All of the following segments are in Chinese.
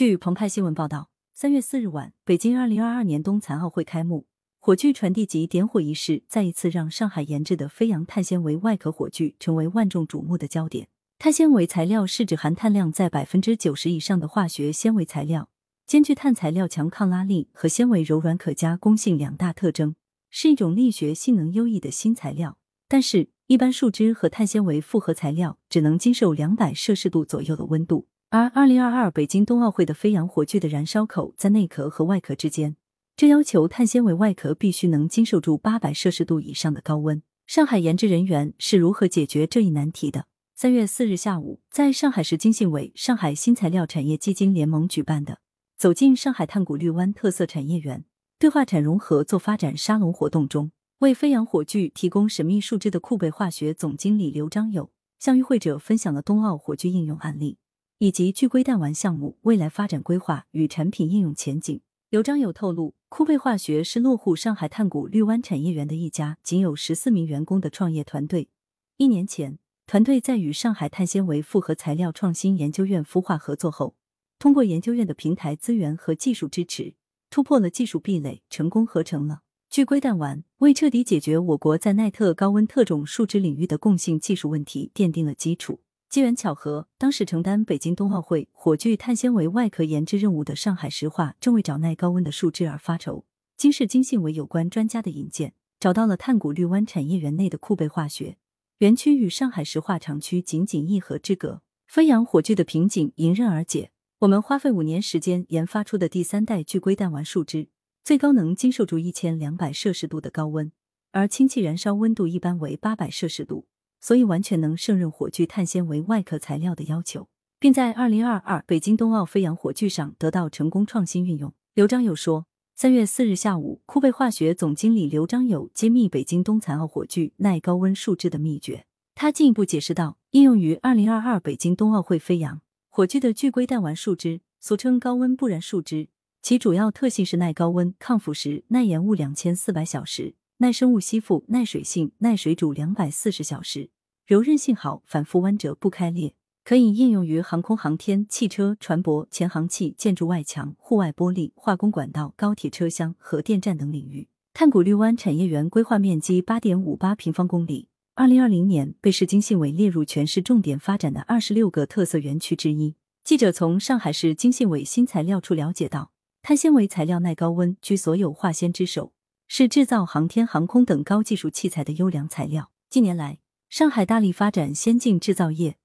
据澎湃新闻报道，三月四日晚，北京二零二二年冬残奥会开幕，火炬传递及点火仪式再一次让上海研制的飞扬碳纤维外壳火炬成为万众瞩目的焦点。碳纤维材料是指含碳量在百分之九十以上的化学纤维材料，兼具碳材料强抗拉力和纤维柔软可加工性两大特征，是一种力学性能优异的新材料。但是，一般树脂和碳纤维复合材料只能经受两百摄氏度左右的温度，而二零二二北京冬奥会的飞扬火炬的燃烧口在内壳和外壳之间，这要求碳纤维外壳必须能经受住八百摄氏度以上的高温。上海研制人员是如何解决这一难题的？三月四日下午，在上海市经信委、上海新材料产业基金联盟举办的“走进上海碳谷绿湾特色产业园，对话产融合作发展沙龙”活动中。为飞扬火炬提供神秘树脂的库贝化学总经理刘章友向与会者分享了冬奥火炬应用案例，以及聚硅弹丸项目未来发展规划与产品应用前景。刘章友透露，库贝化学是落户上海碳谷绿湾产业园的一家仅有十四名员工的创业团队。一年前，团队在与上海碳纤维复合材料创新研究院孵化合作后，通过研究院的平台资源和技术支持，突破了技术壁垒，成功合成了。聚硅弹丸为彻底解决我国在耐特高温特种树脂领域的共性技术问题奠定了基础。机缘巧合，当时承担北京冬奥会火炬碳纤维外壳研制任务的上海石化正为找耐高温的树脂而发愁。经市经信委有关专家的引荐，找到了太古绿湾产业园内的库贝化学园区，与上海石化厂区仅仅一河之隔，飞扬火炬的瓶颈迎刃而解。我们花费五年时间研发出的第三代聚硅弹丸树脂。最高能经受住一千两百摄氏度的高温，而氢气燃烧温度一般为八百摄氏度，所以完全能胜任火炬碳纤维外壳材料的要求，并在二零二二北京冬奥飞扬火炬上得到成功创新运用。刘章友说，三月四日下午，库贝化学总经理刘章友揭秘北京冬残奥火炬耐高温树脂的秘诀。他进一步解释道，应用于二零二二北京冬奥会飞扬火炬的聚硅弹丸树脂，俗称高温不燃树脂。其主要特性是耐高温、抗腐蚀、耐盐雾两千四百小时、耐生物吸附、耐水性、耐水煮两百四十小时，柔韧性好，反复弯折不开裂，可以应用于航空航天、汽车、船舶、前航器、建筑外墙、户外玻璃、化工管道、高铁车厢、核电站等领域。碳古绿湾产业园规划面积八点五八平方公里，二零二零年被市经信委列入全市重点发展的二十六个特色园区之一。记者从上海市经信委新材料处了解到。碳纤维材料耐高温，居所有化纤之首，是制造航天航空等高技术器材的优良材料。近年来，上海大力发展先进制造业，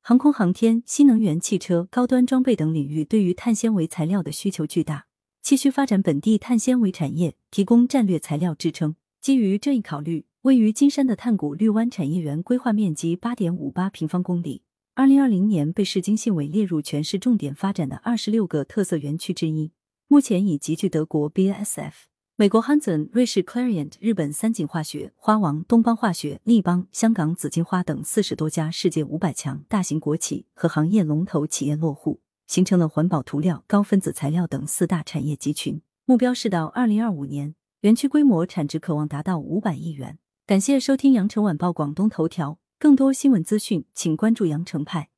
航空航天、新能源汽车、高端装备等领域对于碳纤维材料的需求巨大，急需发展本地碳纤维产业，提供战略材料支撑。基于这一考虑，位于金山的碳谷绿湾产业园规划面积八点五八平方公里，二零二零年被市经信委列入全市重点发展的二十六个特色园区之一。目前已集聚德国 BASF、美国 Hansen、瑞士 Clariant、日本三井化学、花王、东方化学、立邦、香港紫金花等四十多家世界五百强大型国企和行业龙头企业落户，形成了环保涂料、高分子材料等四大产业集群。目标是到二零二五年，园区规模产值可望达到五百亿元。感谢收听羊城晚报广东头条，更多新闻资讯，请关注羊城派。